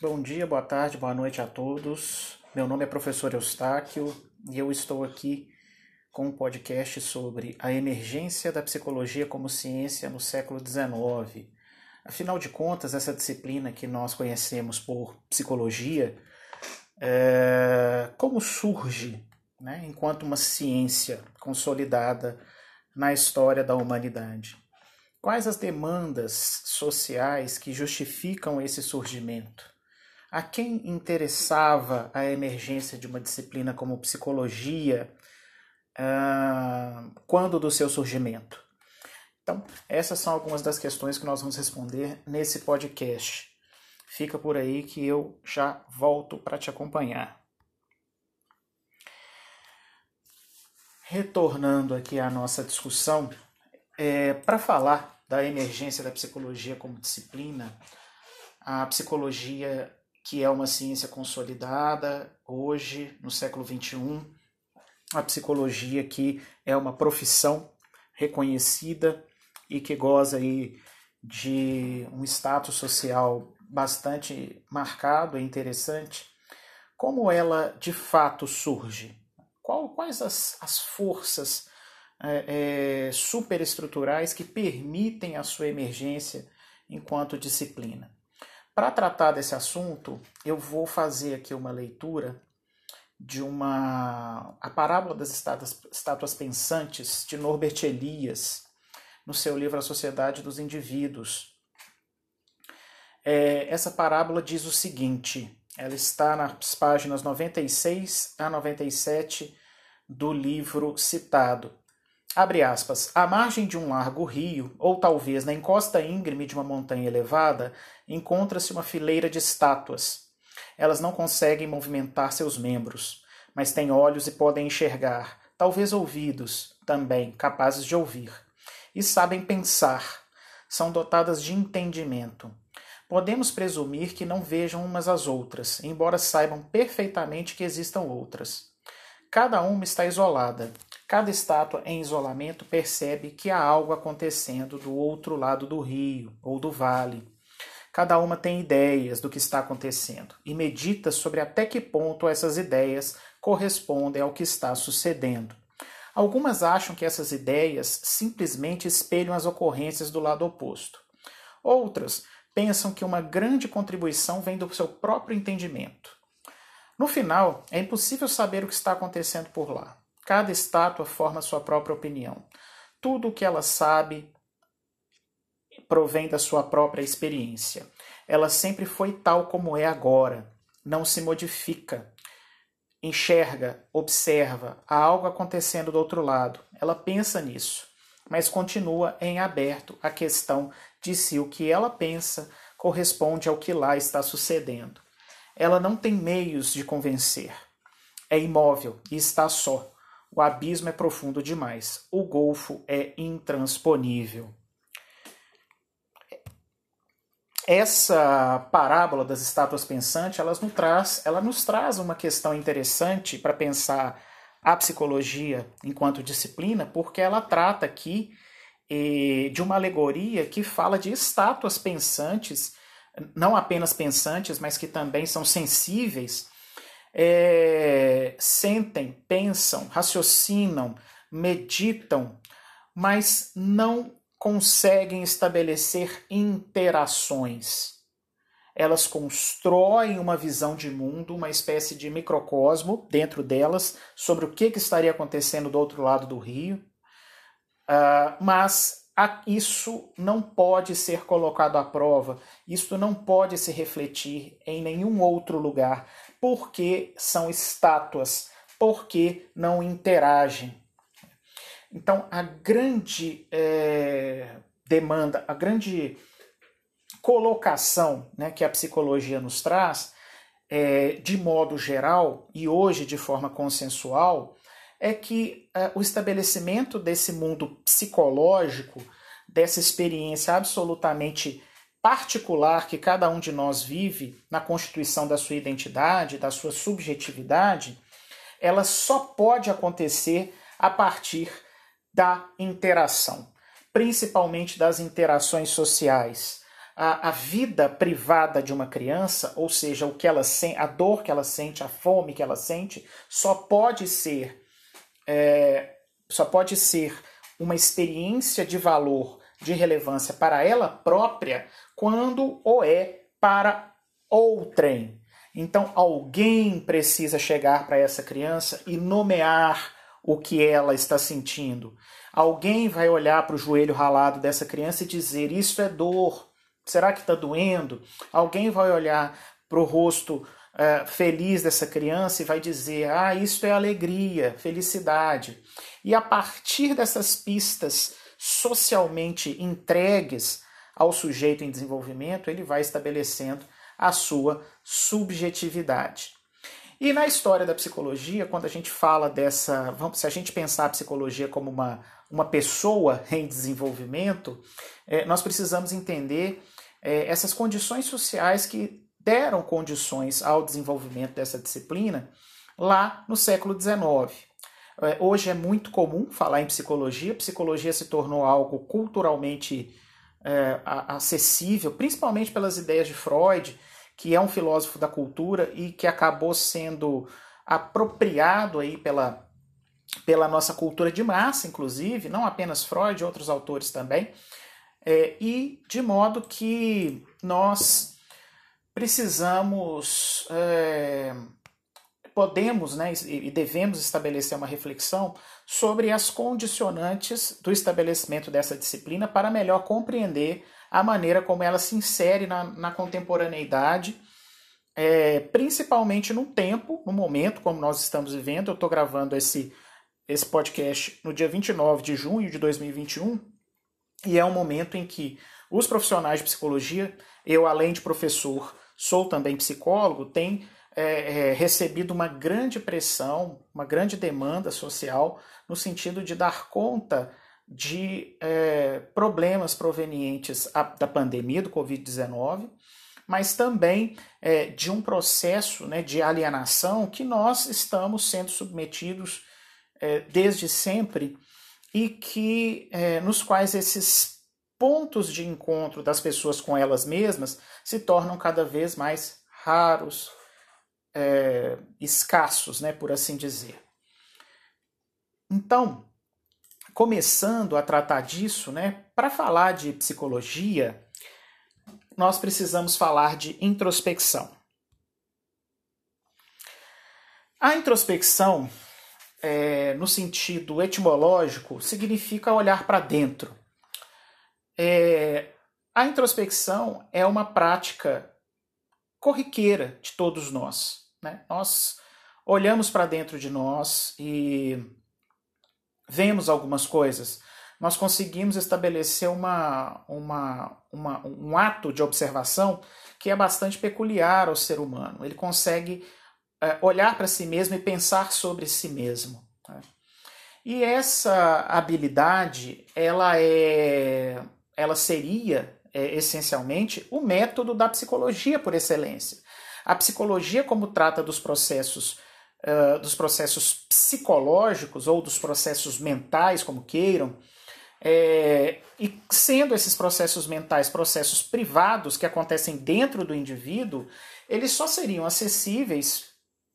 Bom dia, boa tarde, boa noite a todos. Meu nome é professor Eustáquio e eu estou aqui com um podcast sobre a emergência da psicologia como ciência no século XIX. Afinal de contas, essa disciplina que nós conhecemos por psicologia, é, como surge né, enquanto uma ciência consolidada na história da humanidade? Quais as demandas sociais que justificam esse surgimento? A quem interessava a emergência de uma disciplina como psicologia uh, quando do seu surgimento? Então, essas são algumas das questões que nós vamos responder nesse podcast. Fica por aí que eu já volto para te acompanhar. Retornando aqui à nossa discussão, é, para falar da emergência da psicologia como disciplina, a psicologia que é uma ciência consolidada hoje, no século XXI, a psicologia que é uma profissão reconhecida e que goza aí de um status social bastante marcado e interessante, como ela de fato surge? Qual, quais as, as forças é, é, superestruturais que permitem a sua emergência enquanto disciplina? Para tratar desse assunto, eu vou fazer aqui uma leitura de uma a parábola das estátuas, estátuas pensantes de Norbert Elias no seu livro A Sociedade dos Indivíduos. É, essa parábola diz o seguinte: ela está nas páginas 96 a 97 do livro citado. Abre aspas, à margem de um largo rio, ou talvez na encosta íngreme de uma montanha elevada, encontra-se uma fileira de estátuas. Elas não conseguem movimentar seus membros, mas têm olhos e podem enxergar, talvez ouvidos, também capazes de ouvir. E sabem pensar. São dotadas de entendimento. Podemos presumir que não vejam umas às outras, embora saibam perfeitamente que existam outras. Cada uma está isolada, Cada estátua em isolamento percebe que há algo acontecendo do outro lado do rio ou do vale. Cada uma tem ideias do que está acontecendo e medita sobre até que ponto essas ideias correspondem ao que está sucedendo. Algumas acham que essas ideias simplesmente espelham as ocorrências do lado oposto. Outras pensam que uma grande contribuição vem do seu próprio entendimento. No final, é impossível saber o que está acontecendo por lá. Cada estátua forma sua própria opinião. Tudo o que ela sabe provém da sua própria experiência. Ela sempre foi tal como é agora, não se modifica. Enxerga, observa, há algo acontecendo do outro lado. Ela pensa nisso, mas continua em aberto a questão de se o que ela pensa corresponde ao que lá está sucedendo. Ela não tem meios de convencer. É imóvel e está só o abismo é profundo demais. O golfo é intransponível. Essa parábola das estátuas pensantes, ela nos traz, ela nos traz uma questão interessante para pensar a psicologia enquanto disciplina, porque ela trata aqui eh, de uma alegoria que fala de estátuas pensantes, não apenas pensantes, mas que também são sensíveis é, sentem, pensam, raciocinam, meditam, mas não conseguem estabelecer interações. Elas constroem uma visão de mundo, uma espécie de microcosmo dentro delas sobre o que, que estaria acontecendo do outro lado do rio, uh, mas isso não pode ser colocado à prova, isso não pode se refletir em nenhum outro lugar, porque são estátuas, porque não interagem. Então, a grande é, demanda, a grande colocação né, que a psicologia nos traz, é, de modo geral, e hoje de forma consensual, é que é, o estabelecimento desse mundo psicológico, dessa experiência absolutamente particular que cada um de nós vive na constituição da sua identidade, da sua subjetividade, ela só pode acontecer a partir da interação, principalmente das interações sociais. a, a vida privada de uma criança, ou seja, o que ela a dor que ela sente, a fome que ela sente, só pode ser é, só pode ser uma experiência de valor, de relevância para ela própria, quando o é para outrem. Então, alguém precisa chegar para essa criança e nomear o que ela está sentindo. Alguém vai olhar para o joelho ralado dessa criança e dizer: Isso é dor. Será que está doendo? Alguém vai olhar para o rosto uh, feliz dessa criança e vai dizer: Ah, isso é alegria, felicidade. E a partir dessas pistas socialmente entregues ao sujeito em desenvolvimento, ele vai estabelecendo a sua subjetividade. E na história da psicologia, quando a gente fala dessa. Se a gente pensar a psicologia como uma, uma pessoa em desenvolvimento, é, nós precisamos entender é, essas condições sociais que deram condições ao desenvolvimento dessa disciplina lá no século XIX. É, hoje é muito comum falar em psicologia, psicologia se tornou algo culturalmente é, acessível, principalmente pelas ideias de Freud, que é um filósofo da cultura e que acabou sendo apropriado aí pela, pela nossa cultura de massa, inclusive, não apenas Freud, outros autores também, é, e de modo que nós precisamos, é, podemos né, e devemos estabelecer uma reflexão sobre as condicionantes do estabelecimento dessa disciplina para melhor compreender a maneira como ela se insere na, na contemporaneidade, é, principalmente no tempo, no momento como nós estamos vivendo. Eu estou gravando esse, esse podcast no dia 29 de junho de 2021 e é um momento em que os profissionais de psicologia, eu além de professor, sou também psicólogo, tem é, é, recebido uma grande pressão, uma grande demanda social no sentido de dar conta de é, problemas provenientes a, da pandemia do Covid-19, mas também é, de um processo né, de alienação que nós estamos sendo submetidos é, desde sempre e que é, nos quais esses pontos de encontro das pessoas com elas mesmas se tornam cada vez mais raros, é, escassos, né, por assim dizer. Então, começando a tratar disso, né, para falar de psicologia, nós precisamos falar de introspecção. A introspecção, é, no sentido etimológico, significa olhar para dentro. É, a introspecção é uma prática corriqueira de todos nós. Né? Nós olhamos para dentro de nós e vemos algumas coisas, nós conseguimos estabelecer uma, uma, uma, um ato de observação que é bastante peculiar ao ser humano. Ele consegue é, olhar para si mesmo e pensar sobre si mesmo. Né? E essa habilidade, ela é, ela seria é, essencialmente o método da psicologia por excelência. A psicologia, como trata dos processos uh, dos processos psicológicos ou dos processos mentais, como queiram, é, e sendo esses processos mentais processos privados que acontecem dentro do indivíduo, eles só seriam acessíveis,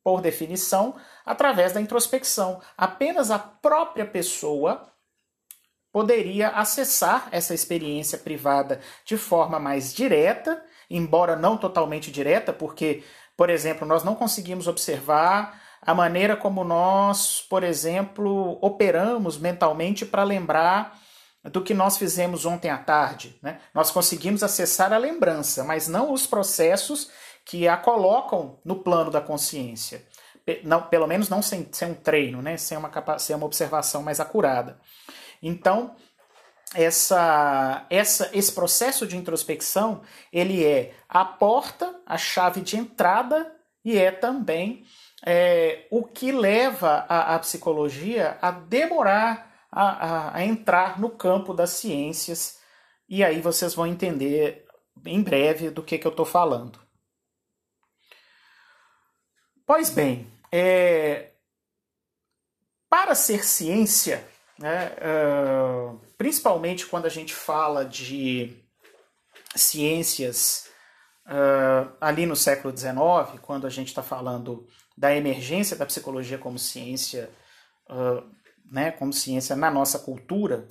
por definição, através da introspecção. Apenas a própria pessoa poderia acessar essa experiência privada de forma mais direta, embora não totalmente direta, porque, por exemplo, nós não conseguimos observar a maneira como nós, por exemplo, operamos mentalmente para lembrar do que nós fizemos ontem à tarde. Né? Nós conseguimos acessar a lembrança, mas não os processos que a colocam no plano da consciência. Pelo menos não sem, sem um treino, né? sem, uma, sem uma observação mais acurada. Então, essa, essa, esse processo de introspecção ele é a porta, a chave de entrada e é também é, o que leva a, a, psicologia a demorar a, a, a entrar no campo das ciências, e aí vocês vão entender em breve do que, que eu estou falando. Pois bem, é, para ser ciência, né, uh, principalmente quando a gente fala de ciências uh, ali no século XIX, quando a gente está falando da emergência da psicologia como ciência, uh, né, como ciência na nossa cultura,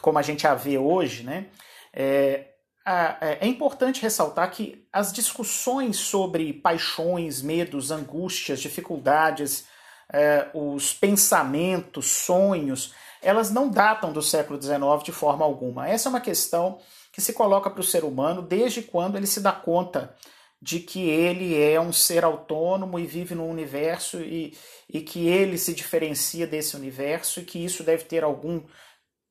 como a gente a vê hoje, né, é, é importante ressaltar que as discussões sobre paixões, medos, angústias, dificuldades, é, os pensamentos, sonhos, elas não datam do século XIX de forma alguma. Essa é uma questão que se coloca para o ser humano desde quando ele se dá conta de que ele é um ser autônomo e vive no universo e, e que ele se diferencia desse universo e que isso deve ter algum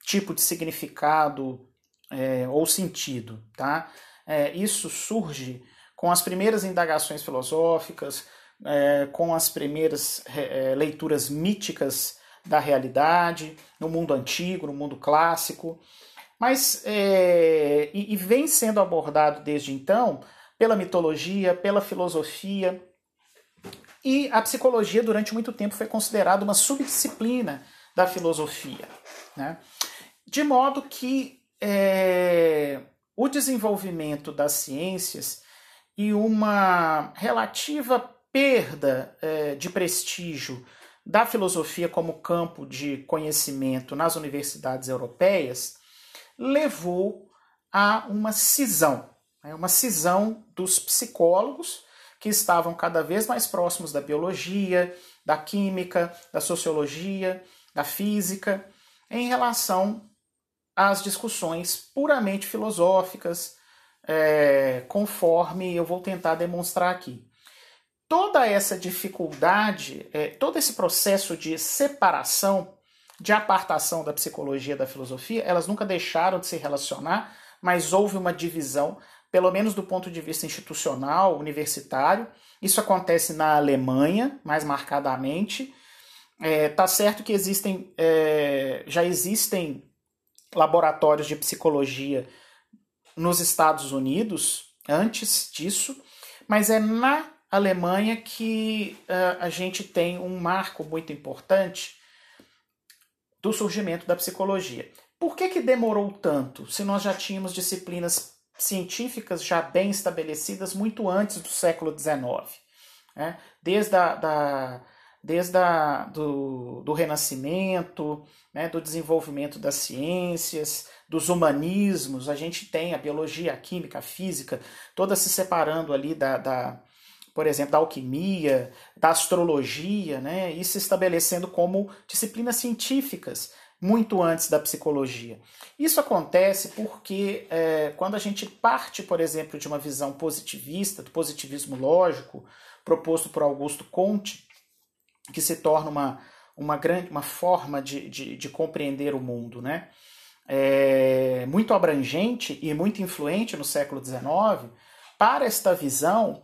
tipo de significado é, ou sentido. Tá? É, isso surge com as primeiras indagações filosóficas, é, com as primeiras é, leituras míticas da realidade, no mundo antigo, no mundo clássico, mas é, e, e vem sendo abordado desde então pela mitologia, pela filosofia. E a psicologia, durante muito tempo, foi considerada uma subdisciplina da filosofia. Né? De modo que é, o desenvolvimento das ciências e uma relativa perda é, de prestígio da filosofia como campo de conhecimento nas universidades europeias levou a uma cisão, né, uma cisão dos psicólogos que estavam cada vez mais próximos da biologia, da química, da sociologia, da física, em relação às discussões puramente filosóficas, é, conforme eu vou tentar demonstrar aqui toda essa dificuldade, é, todo esse processo de separação, de apartação da psicologia da filosofia, elas nunca deixaram de se relacionar, mas houve uma divisão, pelo menos do ponto de vista institucional, universitário. Isso acontece na Alemanha, mais marcadamente. É, tá certo que existem, é, já existem laboratórios de psicologia nos Estados Unidos antes disso, mas é na Alemanha que uh, a gente tem um marco muito importante do surgimento da psicologia. Por que, que demorou tanto, se nós já tínhamos disciplinas científicas já bem estabelecidas muito antes do século XIX? Né? Desde, a, da, desde a, do, do Renascimento, né, do desenvolvimento das ciências, dos humanismos, a gente tem a biologia, a química, a física, todas se separando ali da, da por exemplo, da alquimia, da astrologia, né, e se estabelecendo como disciplinas científicas muito antes da psicologia. Isso acontece porque é, quando a gente parte, por exemplo, de uma visão positivista, do positivismo lógico, proposto por Augusto Comte, que se torna uma, uma grande uma forma de, de, de compreender o mundo, né? É, muito abrangente e muito influente no século XIX, para esta visão,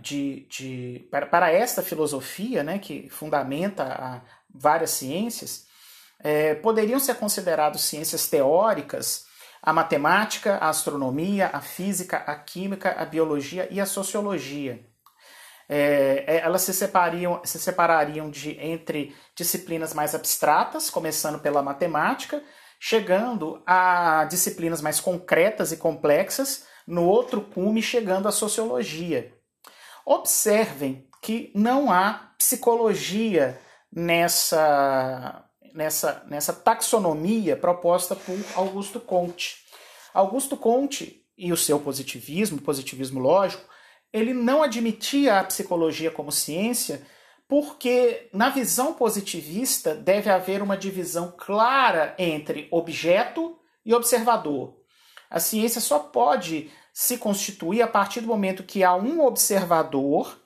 de, de para, para, esta filosofia, né, que fundamenta a várias ciências, é, poderiam ser considerados ciências teóricas a matemática, a astronomia, a física, a química, a biologia e a sociologia. É, é elas se, separariam, se separariam de, entre disciplinas mais abstratas, começando pela matemática, chegando a disciplinas mais concretas e complexas, no outro cume chegando à sociologia. Observem que não há psicologia nessa, nessa, nessa taxonomia proposta por Augusto Comte. Augusto Comte e o seu positivismo, positivismo lógico, ele não admitia a psicologia como ciência porque, na visão positivista, deve haver uma divisão clara entre objeto e observador. A ciência só pode se constitui a partir do momento que há um observador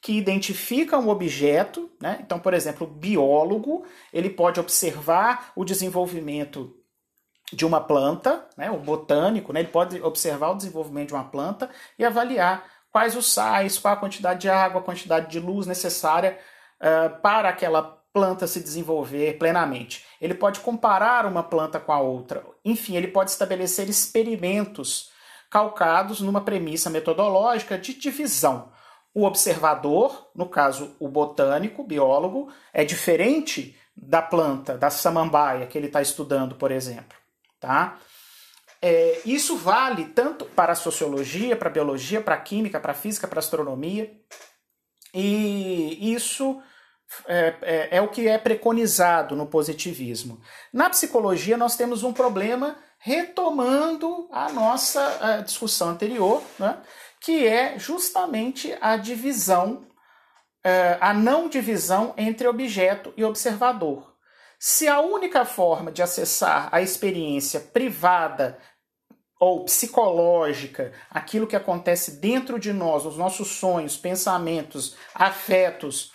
que identifica um objeto, né? Então, por exemplo, o biólogo, ele pode observar o desenvolvimento de uma planta, né? O botânico, né? Ele pode observar o desenvolvimento de uma planta e avaliar quais os sais, qual a quantidade de água, a quantidade de luz necessária uh, para aquela planta se desenvolver plenamente. Ele pode comparar uma planta com a outra. Enfim, ele pode estabelecer experimentos calcados numa premissa metodológica de divisão. O observador, no caso o botânico, biólogo, é diferente da planta, da samambaia que ele está estudando, por exemplo. Tá? é, isso vale tanto para a sociologia, para a biologia, para a química, para a física, para a astronomia. E isso é, é, é, o que é preconizado no positivismo. Na psicologia, nós temos um problema retomando a nossa a discussão anterior, né, que é justamente a divisão, é, a não divisão entre objeto e observador. Se a única forma de acessar a experiência privada ou psicológica, aquilo que acontece dentro de nós, os nossos sonhos, pensamentos, afetos,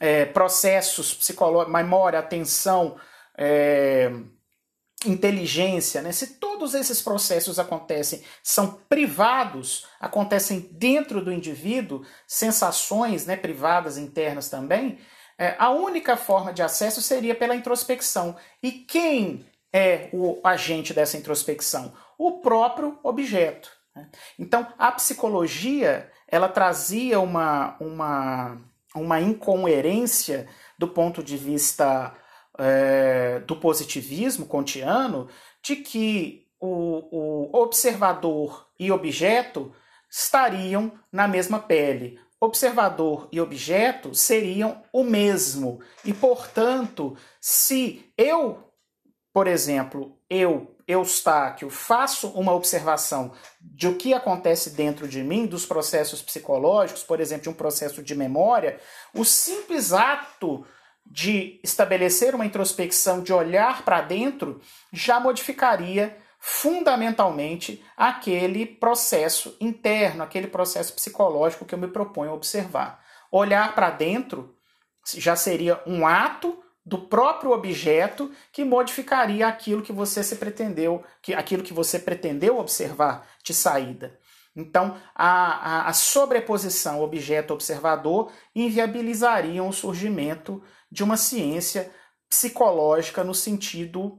é, processos psicológicos, memória, atenção, é, inteligência, né? se todos esses processos acontecem, são privados, acontecem dentro do indivíduo, sensações né, privadas internas também, é, a única forma de acesso seria pela introspecção. E quem é o agente dessa introspecção? O próprio objeto. Né? Então, a psicologia ela trazia uma, uma, uma incoerência do ponto de vista é, do positivismo kantiano, de que o, o observador e objeto estariam na mesma pele observador e objeto seriam o mesmo. E, portanto, se eu, por exemplo, eu, Eustáquio, faço uma observação de o que acontece dentro de mim, dos processos psicológicos, por exemplo, de um processo de memória, o simples ato de estabelecer uma introspecção, de olhar para dentro, já modificaria fundamentalmente aquele processo interno, aquele processo psicológico que eu me proponho observar. Olhar para dentro já seria um ato do próprio objeto que modificaria aquilo que você se pretendeu, que aquilo que você pretendeu observar de saída. Então, a, a, a sobreposição objeto-observador inviabilizariam o surgimento de uma ciência psicológica no sentido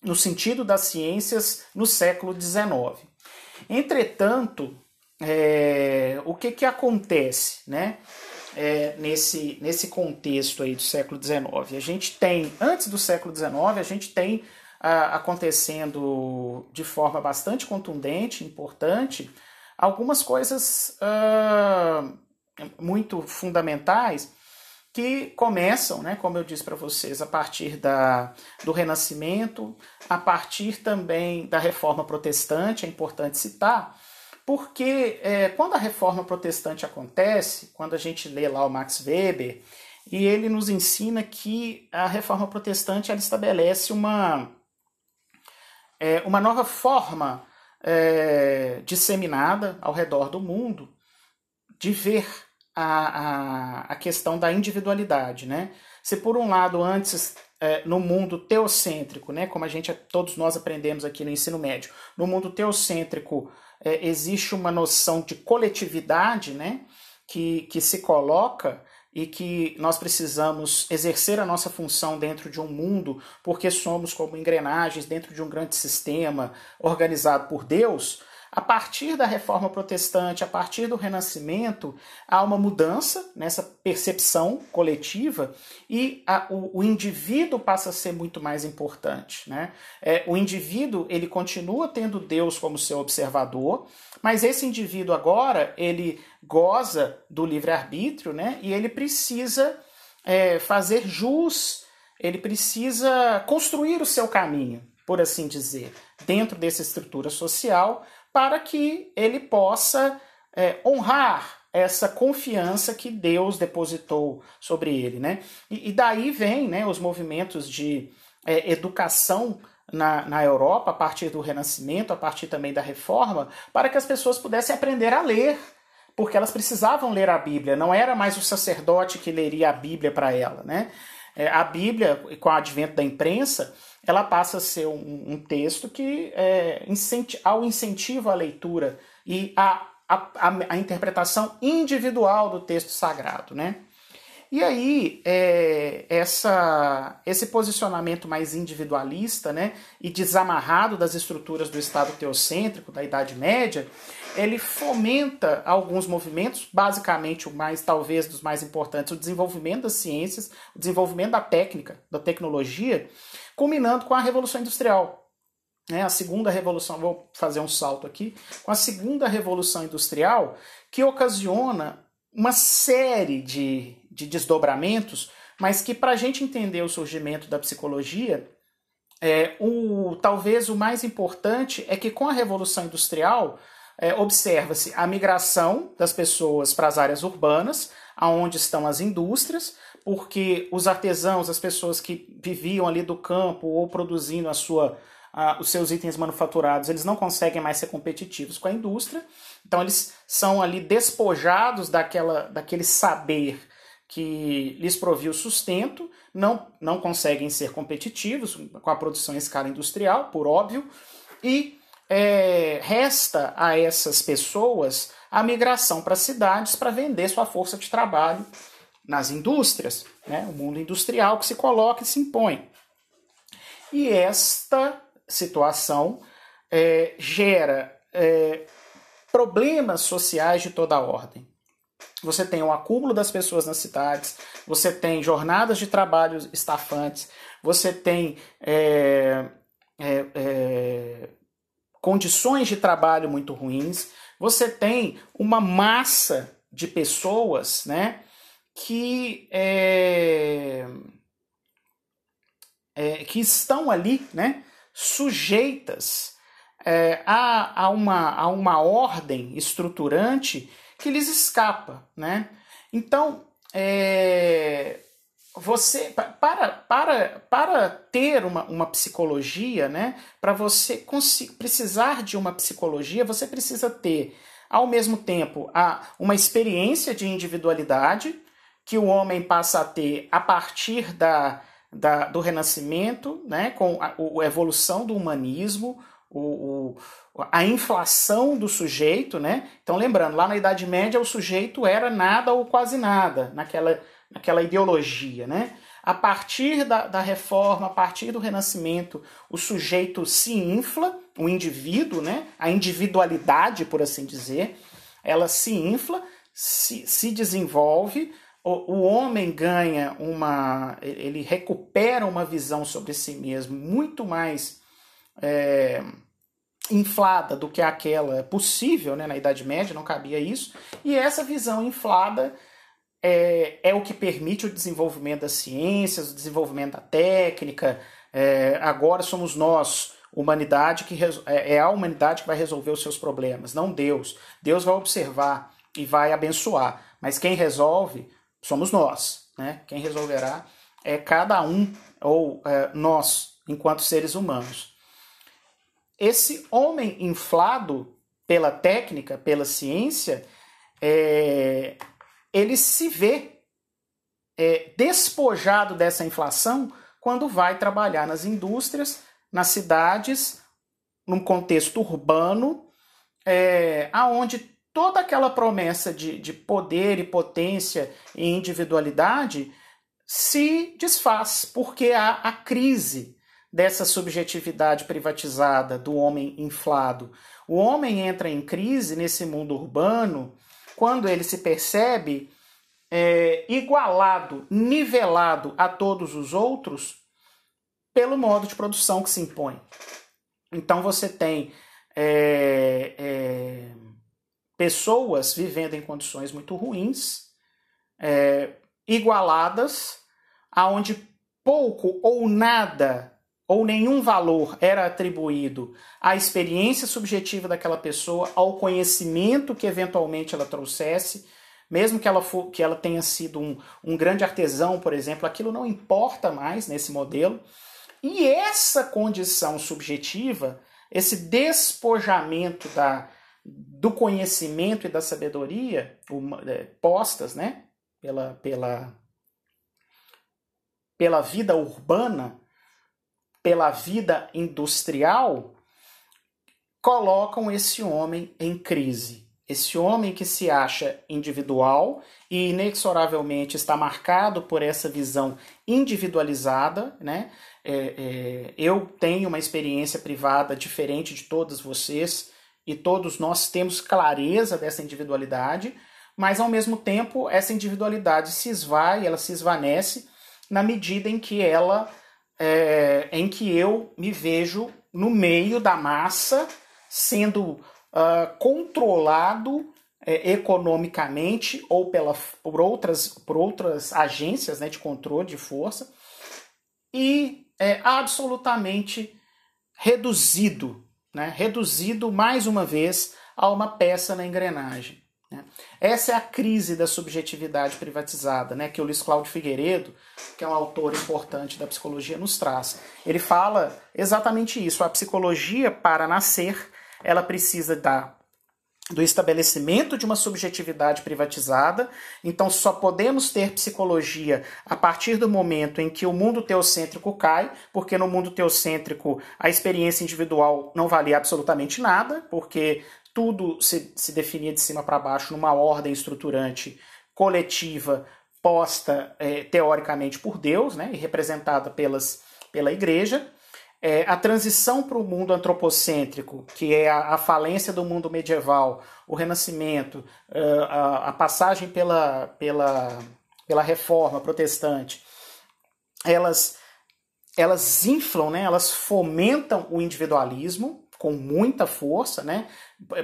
no sentido das ciências no século XIX. Entretanto, é, o que, que acontece né, é, nesse, nesse contexto aí do século XIX? A gente tem, antes do século XIX, a gente tem acontecendo de forma bastante contundente, importante, algumas coisas uh, muito fundamentais que começam, né, como eu disse para vocês, a partir da, do Renascimento, a partir também da Reforma Protestante, é importante citar, porque é, quando a Reforma Protestante acontece, quando a gente lê lá o Max Weber, e ele nos ensina que a Reforma Protestante ela estabelece uma, é, uma nova forma é, disseminada ao redor do mundo de ver a, a, a questão da individualidade, né? Se por um lado antes é, no mundo teocêntrico, né, como a gente todos nós aprendemos aqui no ensino médio, no mundo teocêntrico é, existe uma noção de coletividade, né, que, que se coloca e que nós precisamos exercer a nossa função dentro de um mundo, porque somos como engrenagens dentro de um grande sistema organizado por Deus. A partir da reforma protestante, a partir do renascimento, há uma mudança nessa percepção coletiva e a, o, o, indivíduo passa a ser muito mais importante. Né? É, o indivíduo ele continua tendo Deus como seu observador, mas esse indivíduo agora ele goza do livre-arbítrio né? e ele precisa é, fazer jus, ele precisa construir o seu caminho, por assim dizer, dentro dessa estrutura social para que ele possa é, honrar essa confiança que Deus depositou sobre ele, né? E, e daí vem, né, os movimentos de é, educação na, na Europa a partir do Renascimento, a partir também da Reforma, para que as pessoas pudessem aprender a ler, porque elas precisavam ler a Bíblia. Não era mais o sacerdote que leria a Bíblia para ela, né? É, a Bíblia, com o advento da imprensa, ela passa a ser um, um texto que, é, incenti ao incentivo à leitura e à, à, à, interpretação individual do texto sagrado, né? E aí, é, essa, esse posicionamento mais individualista né, e desamarrado das estruturas do Estado teocêntrico da Idade Média, ele fomenta alguns movimentos, basicamente o mais, talvez, dos mais importantes, o desenvolvimento das ciências, o desenvolvimento da técnica, da tecnologia, culminando com a Revolução Industrial. né, a segunda revolução, vou fazer um salto aqui, com a segunda revolução industrial, que ocasiona uma série de, de desdobramentos, mas que para a gente entender o surgimento da psicologia, é, o, talvez o mais importante é que com a revolução industrial é, observa-se a migração das pessoas para as áreas urbanas, aonde estão as indústrias, porque os artesãos, as pessoas que viviam ali do campo ou produzindo a sua uh, os seus itens manufaturados, eles não conseguem mais ser competitivos com a indústria. Então eles são ali despojados daquela, daquele saber que lhes proviu sustento, não, não conseguem ser competitivos com a produção em escala industrial, por óbvio, e é, resta a essas pessoas a migração para cidades para vender sua força de trabalho nas indústrias, né? o mundo industrial que se coloca e se impõe. E esta situação é, gera é, problemas sociais de toda a ordem. Você tem o acúmulo das pessoas nas cidades, você tem jornadas de trabalho estafantes, você tem é, é, é, condições de trabalho muito ruins, você tem uma massa de pessoas né, que, é, é, que estão ali né, sujeitas é, a, a, uma, a uma ordem estruturante que lhes escapa. Né? Então, é, você para, para, para ter uma, uma psicologia, né, para você precisar de uma psicologia, você precisa ter, ao mesmo tempo, a, uma experiência de individualidade que o homem passa a ter a partir da, da, do Renascimento, né, com a, a evolução do humanismo, o, o, a inflação do sujeito, né? Então, lembrando, lá na Idade Média o sujeito era nada ou quase nada, naquela, naquela ideologia, né? A partir da, da reforma, a partir do renascimento, o sujeito se infla, o indivíduo, né? A individualidade, por assim dizer, ela se infla, se, se desenvolve, o, homem ganha uma. ele recupera uma visão sobre si mesmo muito mais é, inflada do que aquela possível né, na Idade Média, não cabia isso, e essa visão inflada é, é o que permite o desenvolvimento das ciências, o desenvolvimento da técnica. É, agora somos nós, humanidade, que é, é a humanidade que vai resolver os seus problemas, não Deus. Deus vai observar e vai abençoar, mas quem resolve somos nós. Né? Quem resolverá é cada um, ou é, nós, enquanto seres humanos. Esse homem inflado pela técnica, pela ciência, é, ele se vê é, despojado dessa inflação quando vai trabalhar nas indústrias, nas cidades, num contexto urbano, é, aonde toda aquela promessa de, de poder e potência e individualidade se desfaz, porque há a crise dessa subjetividade privatizada do homem inflado. O homem entra em crise nesse mundo urbano quando ele se percebe é, igualado, nivelado a todos os outros pelo modo de produção que se impõe. Então você tem é, é, pessoas vivendo em condições muito ruins, é, igualadas, aonde pouco ou nada ou nenhum valor era atribuído à experiência subjetiva daquela pessoa, ao conhecimento que eventualmente ela trouxesse, mesmo que ela, for, que ela tenha sido um, um grande artesão, por exemplo, aquilo não importa mais nesse modelo. E essa condição subjetiva, esse despojamento da, do conhecimento e da sabedoria é, postas né, pela, pela, pela vida urbana, pela vida industrial, colocam esse homem em crise. Esse homem que se acha individual e inexoravelmente está marcado por essa visão individualizada, né? É, é, eu tenho uma experiência privada diferente de todos vocês e todos nós temos clareza dessa individualidade, mas ao mesmo tempo essa individualidade se esvai, ela se esvanece na medida em que ela é, em que eu me vejo no meio da massa, sendo uh, controlado é, economicamente ou pela, por, outras, por outras agências né, de controle de força e é absolutamente reduzido, né, reduzido mais uma vez a uma peça na engrenagem. Né. Essa é a crise da subjetividade privatizada, né, que o Luiz Cláudio Figueiredo, que é um autor importante da psicologia, nos traz. Ele fala exatamente isso. A psicologia, para nascer, ela precisa da do estabelecimento de uma subjetividade privatizada. Então, só podemos ter psicologia a partir do momento em que o mundo teocêntrico cai, porque no mundo teocêntrico a experiência individual não valia absolutamente nada, porque tudo se, se definia de cima para baixo numa ordem estruturante coletiva posta é, teoricamente por Deus né, e representada pelas, pela igreja. É, a transição para o mundo antropocêntrico, que é a, a, falência do mundo medieval, o renascimento, é, a, a, passagem pela, pela, pela reforma protestante, elas, elas inflam, né, elas fomentam o individualismo com muita força. Né?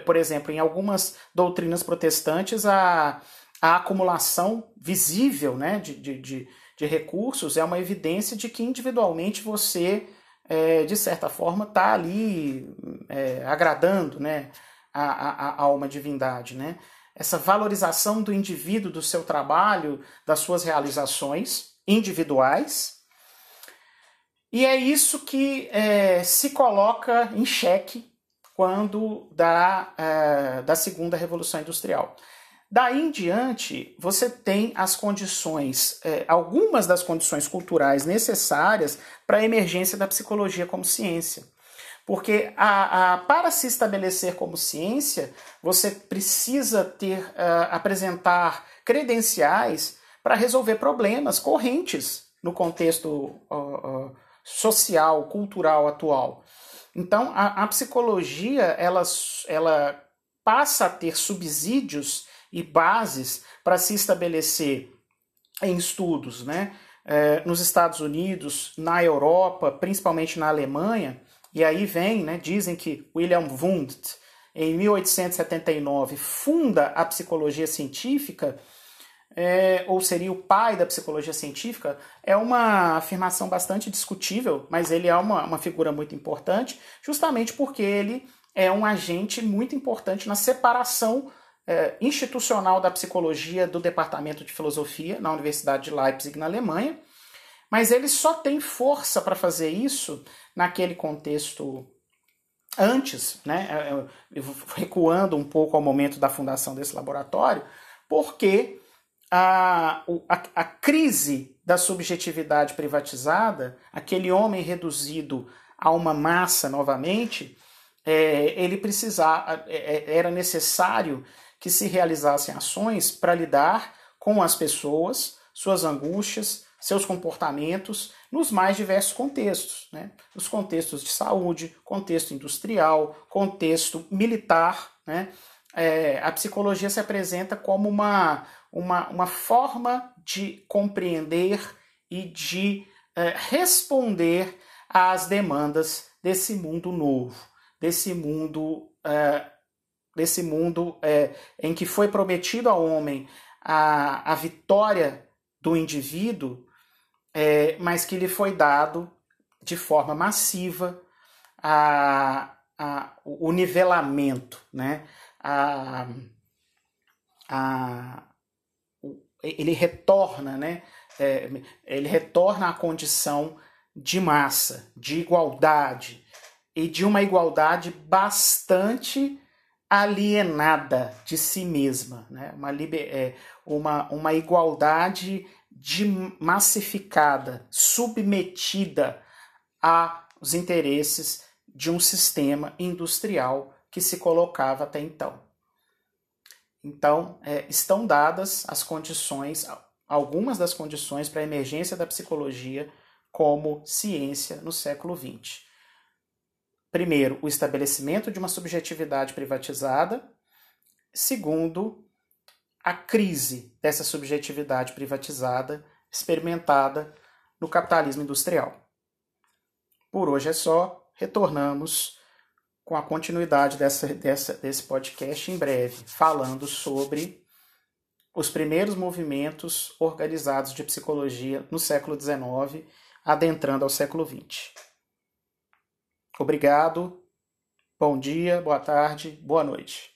Por exemplo, em algumas doutrinas protestantes, a, a acumulação visível né, de, de, de, de recursos é uma evidência de que individualmente você é, de certa forma, está ali é, agradando né, a, a, a uma divindade. Né? Essa valorização do indivíduo, do seu trabalho, das suas realizações individuais. E é isso que é, se coloca em xeque quando da, é, da segunda revolução industrial. Daí em diante, você tem as condições, é, algumas das condições culturais necessárias para a emergência da psicologia como ciência. Porque a, a, para se estabelecer como ciência, você precisa ter, uh, apresentar credenciais para resolver problemas correntes no contexto uh, uh, social, cultural atual. Então, a, a psicologia ela, ela passa a ter subsídios e bases para se estabelecer em estudos, né? É, nos Estados Unidos, na Europa, principalmente na Alemanha, e aí vem, né, dizem que William Wundt, em 1879, funda a psicologia científica, é, ou seria o pai da psicologia científica, é uma afirmação bastante discutível, mas ele é uma, uma figura muito importante, justamente porque ele é um agente muito importante na separação é, institucional da psicologia do Departamento de Filosofia na Universidade de Leipzig, na Alemanha, mas ele só tem força para fazer isso naquele contexto antes, né, é, é, recuando um pouco ao momento da fundação desse laboratório, porque a, a, a crise da subjetividade privatizada, aquele homem reduzido a uma massa novamente, é, ele precisava, é, era necessário que se realizassem ações para lidar com as pessoas, suas angústias, seus comportamentos nos mais diversos contextos, né? Nos contextos de saúde, contexto industrial, contexto militar, né? É, a psicologia se apresenta como uma, uma, uma forma de compreender e de é, responder às demandas desse mundo novo, desse mundo é, desse mundo é, em que foi prometido ao homem a, a vitória do indivíduo, é, mas que lhe foi dado de forma massiva a, a, o nivelamento, né? A, a, ele retorna, né? É, ele retorna à condição de massa, de igualdade, e de uma igualdade bastante alienada de si mesma, né? uma, é, uma, uma igualdade de massificada, submetida aos interesses de um sistema industrial que se colocava até então. Então, é, estão dadas as condições, algumas das condições para a emergência da psicologia como ciência no século XX. Primeiro, o estabelecimento de uma subjetividade privatizada. Segundo, a crise dessa subjetividade privatizada experimentada no capitalismo industrial. Por hoje é só. retornamos com a continuidade dessa, dessa, desse podcast em breve, falando sobre os primeiros movimentos organizados de psicologia no século XIX, adentrando ao século XX. Obrigado, bom dia, boa tarde, boa noite.